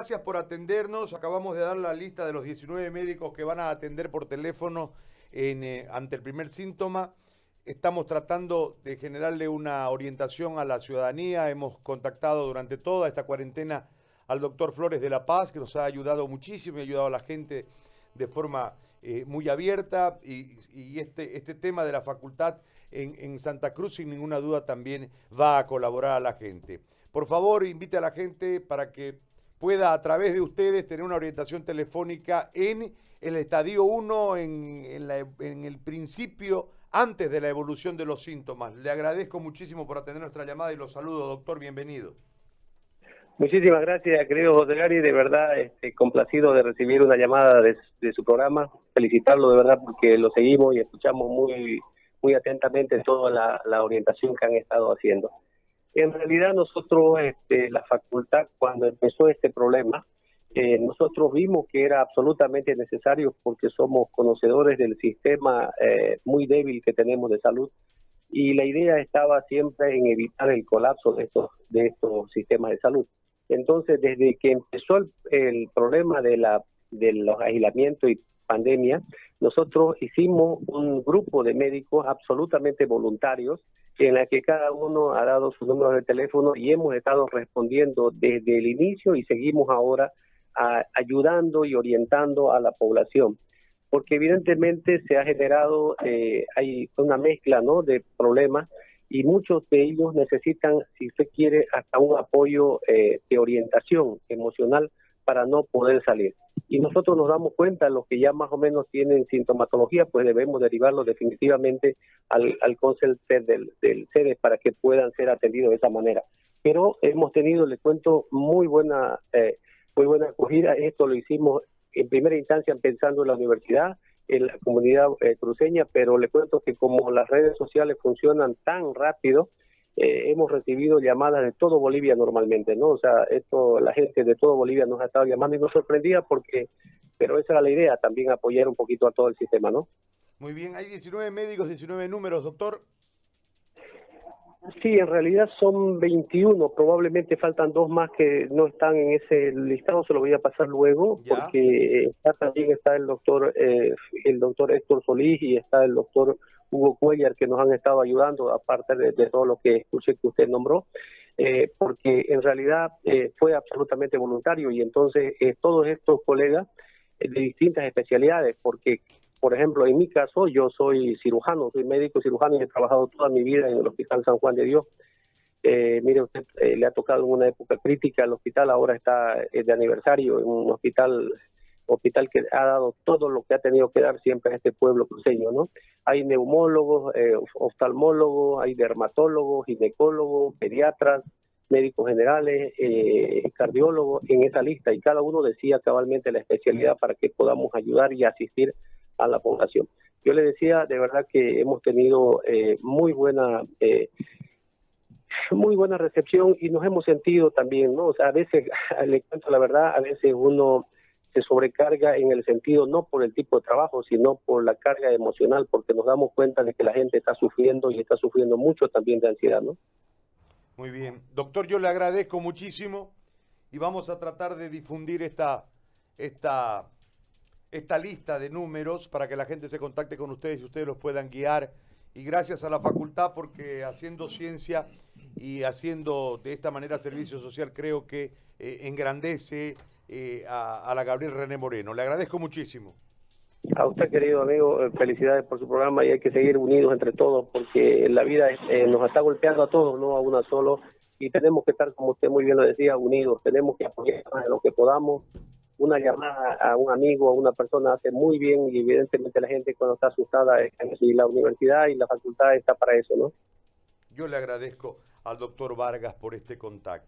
Gracias por atendernos. Acabamos de dar la lista de los 19 médicos que van a atender por teléfono eh, ante el primer síntoma. Estamos tratando de generarle una orientación a la ciudadanía. Hemos contactado durante toda esta cuarentena al doctor Flores de La Paz, que nos ha ayudado muchísimo y ha ayudado a la gente de forma eh, muy abierta. Y, este, este tema de la facultad en, en Santa Cruz, sin ninguna duda, también va a colaborar a la gente. Por favor, invite a la gente para que pueda a través de ustedes tener una orientación telefónica en el estadio 1, en, en, el principio, antes de la evolución de los síntomas. Le agradezco muchísimo por atender nuestra llamada y los saludo, doctor, bienvenido. Muchísimas gracias, querido José Gary, de verdad este, complacido de recibir una llamada de, su programa, felicitarlo de verdad porque lo seguimos y escuchamos muy muy atentamente toda la, la orientación que han estado haciendo. En realidad nosotros, este, la facultad, cuando empezó este problema, eh, nosotros vimos que era absolutamente necesario porque somos conocedores del sistema eh, muy débil que tenemos de salud y la idea estaba siempre en evitar el colapso de estos de estos sistemas de salud. Entonces, desde que empezó el, el problema de la de los aislamientos y pandemia, nosotros hicimos un grupo de médicos absolutamente voluntarios en la que cada uno ha dado su número de teléfono y hemos estado respondiendo desde el inicio y seguimos ahora ayudando y orientando a la población. Porque evidentemente se ha generado, eh, hay una mezcla ¿no? de problemas y muchos de ellos necesitan, si usted quiere, hasta un apoyo eh, de orientación emocional para no poder salir y nosotros nos damos cuenta, los que ya más o menos tienen sintomatología, pues debemos derivarlos definitivamente al, al del, del CEDES para que puedan ser atendidos de esa manera. Pero hemos tenido, le cuento, muy buena, eh, muy buena acogida. Esto lo hicimos en primera instancia pensando en la universidad, en la comunidad eh, cruceña, pero le cuento que como las redes sociales funcionan tan rápido, eh, hemos recibido llamadas de todo Bolivia normalmente, ¿no? O sea, esto, la gente de todo Bolivia nos ha estado llamando y nos sorprendía porque, pero esa era la idea, también apoyar un poquito a todo el sistema, ¿no? Muy bien, hay 19 médicos, 19 números, doctor. Sí, en realidad son 21, probablemente faltan dos más que no están en ese listado, se lo voy a pasar luego, porque también está el doctor eh, el doctor Héctor Solís y está el doctor Hugo Cuellar que nos han estado ayudando, aparte de, todo lo que escuché que usted nombró, eh, porque en realidad eh, fue absolutamente voluntario y entonces todos estos colegas de distintas especialidades, porque por ejemplo, en mi caso, yo soy cirujano, soy médico cirujano y he trabajado toda mi vida en el Hospital San Juan de Dios. Eh, mire, usted eh, le ha tocado en una época crítica, el hospital ahora está de aniversario, en un hospital hospital que ha dado todo lo que ha tenido que dar siempre a este pueblo cruceño, ¿no? Hay neumólogos, eh, oftalmólogos, hay dermatólogos, ginecólogos, pediatras, médicos generales, eh, cardiólogos en esa lista y cada uno decía cabalmente la especialidad para que podamos ayudar y asistir a la población. Yo le decía, de verdad que hemos tenido eh, muy buena eh, muy buena recepción y nos hemos sentido también, ¿no? A veces, le cuento la verdad, a veces uno se sobrecarga en el sentido no por el tipo de trabajo, sino por la carga emocional, porque nos damos cuenta de que la gente está sufriendo y está sufriendo mucho también de ansiedad, ¿no? Muy bien. Doctor, yo le agradezco muchísimo y vamos a tratar de difundir esta, esta esta lista de números para que la gente se contacte con ustedes y ustedes los puedan guiar. Y gracias a la facultad porque haciendo ciencia y haciendo de esta manera servicio social creo que eh, engrandece eh, a, la Gabriel René Moreno. Le agradezco muchísimo. A usted, querido amigo, eh, felicidades por su programa y hay que seguir unidos entre todos porque la vida nos está golpeando a todos, no a una solo. Y tenemos que estar, como usted muy bien lo decía, unidos. Tenemos que apoyar lo que podamos una llamada a un amigo, a una persona hace muy bien y evidentemente la gente cuando está asustada y la universidad y la facultad está para eso, ¿no? Yo le agradezco al doctor Vargas por este contacto.